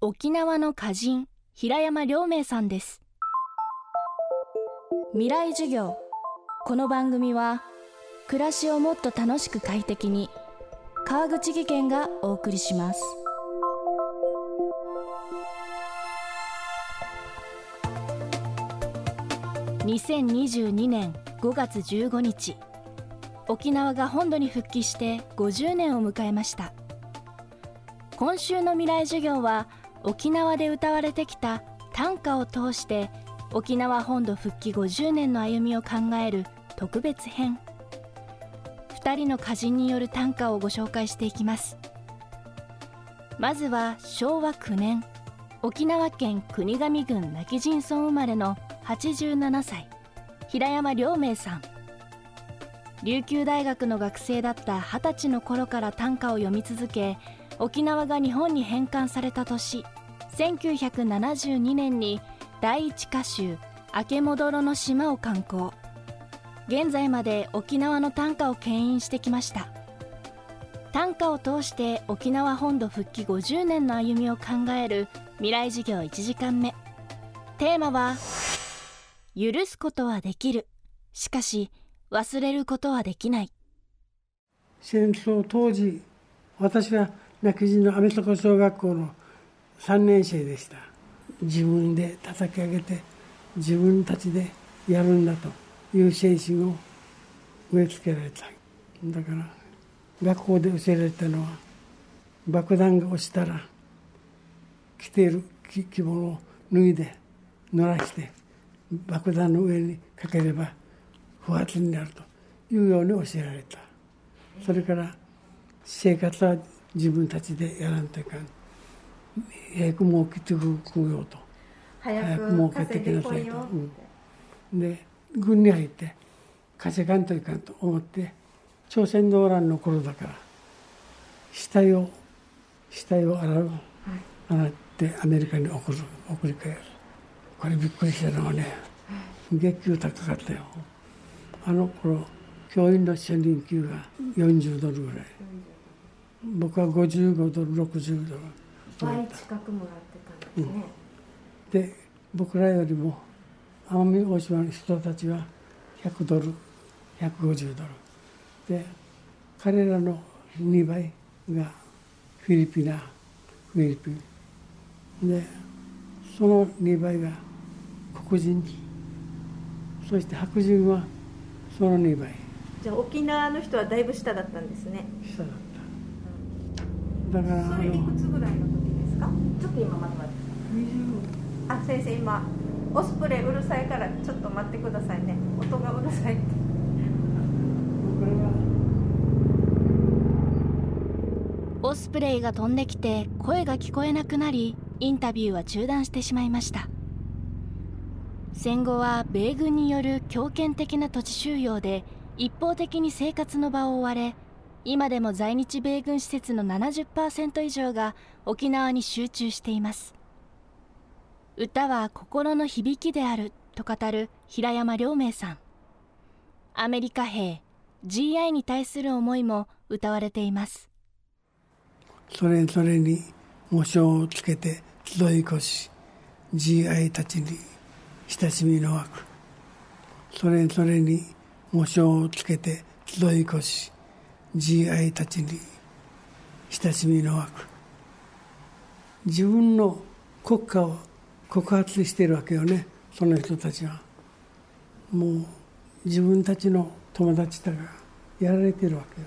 沖縄の歌人平山良明さんです。未来授業。この番組は暮らしをもっと楽しく快適に川口義賢がお送りします。2022年5月15日沖縄が本土に復帰して50年を迎えました。今週の未来授業は沖縄で歌われてきた短歌を通して沖縄本土復帰50年の歩みを考える特別編。2人の歌人による短歌をご紹介していきます。まずは昭和9年沖縄県国頭郡今帰仁村生まれの87歳平山良明さん。琉球大学の学生だった二十歳の頃から短歌を読み続け沖縄が日本に返還された年。1972年に第一歌集「明け戻ろの島」を刊行現在まで沖縄の短歌を牽引してきました。短歌を通して沖縄本土復帰50年の歩みを考える未来授業1時間目。テーマは「許すことはできる。しかし忘れることはできない」戦争当時私は泣き人のアメリカ小学校の3年生でした。自分で叩き上げて自分たちでやるんだという精神を植え付けられた。だから学校で教えられたのは爆弾が落ちたら着ている着物を脱いで濡らして爆弾の上にかければ不発になるというように教えられた。それから生活は自分たちでやらんといかん。早く儲けてくよと。早く儲けてきなさいと、うん、で軍に入って稼がんといかんと思って朝鮮動乱の頃だから死体を死体を洗う、はい、洗ってアメリカに送る送り返るこれびっくりしたのはね月給高かったよ。あの頃教員の初任給が40ドルぐらい。僕は55ドル60ドル倍近くもらってたんですね、うん、で僕らよりも奄美大島の人たちは100ドル150ドル。で彼らの2倍がフィリピナフィリピン。でその2倍が黒人。そして白人はその2倍。じゃあ沖縄の人はだいぶ下だったんですね。下だった。だからそれいくつぐらいの時？ですか？ちょっと今待って待って。あ先生今オスプレイうるさいからちょっと待ってくださいね。音がうるさいって。オスプレイが飛んできて声が聞こえなくなりインタビューは中断してしまいました。戦後は米軍による強権的な土地収容で一方的に生活の場を追われ今でも在日米軍施設の70%以上が沖縄に集中しています。歌は心の響きであると語る平山良明さん。アメリカ兵 GI に対する思いも歌われています。それぞれに模章をつけて集い越し GI たちに親しみの枠それぞれに模章をつけて集い越し GI たちに親しみの枠自分の国家を告発しているわけよね。その人たちは。もう自分たちの友達だがやられてるわけよ。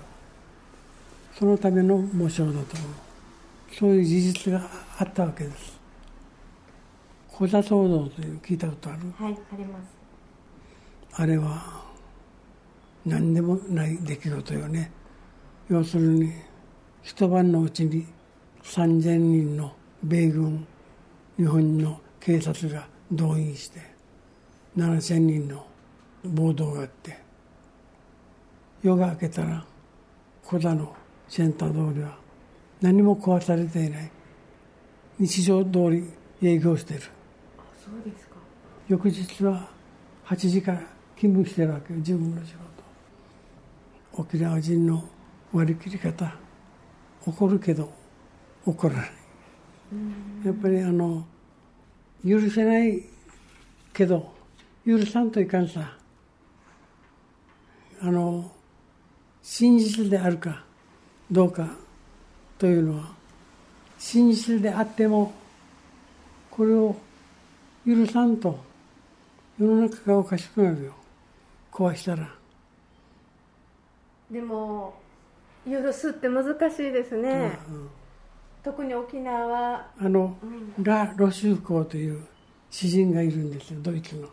そのための模章だと思う。そういう事実があったわけです。小田騒動という聞いたことある？はいあります。あれは何でもない出来事よね要するに一晩のうちに3,000人の米軍日本の警察が動員して7,000人の暴動があって夜が明けたら小田のセンター通りは何も壊されていない。日常通り営業しているそうですか。翌日は8時から勤務してるわけよ自分の仕事。沖縄人の割り切り方怒るけど怒らない。やっぱりあの許せないけど許さんといかんさ。あの真実であるかどうかというのは真実であってもこれを許さんと世の中がおかしくなるよ。壊したら。でも許すって難しいですね、うんうん、特に沖縄。はあの、うん、ラ・ロシュフコーという詩人がいるんですよドイツの。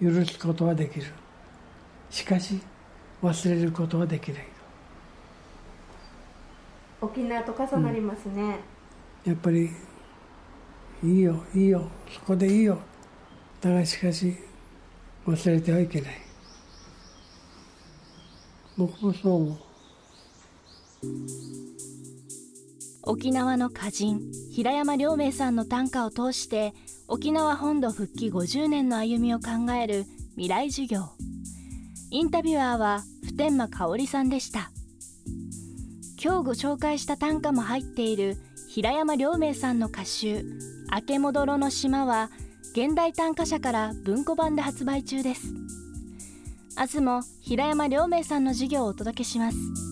許すことはできる。しかし忘れることはできない。沖縄と重なりますね、うん、やっぱりいいよいいよそこでいいよ。だがしかし忘れてはいけない。僕もそう思う沖縄の歌人平山良明さんの短歌を通して沖縄本土復帰50年の歩みを考える未来授業。インタビュアーは普天間香織さんでした。今日ご紹介した短歌も入っている平山良明さんの歌集「明け戻ろの島」は現代短歌社から文庫版で発売中です。明日も平山良明さんの授業をお届けします。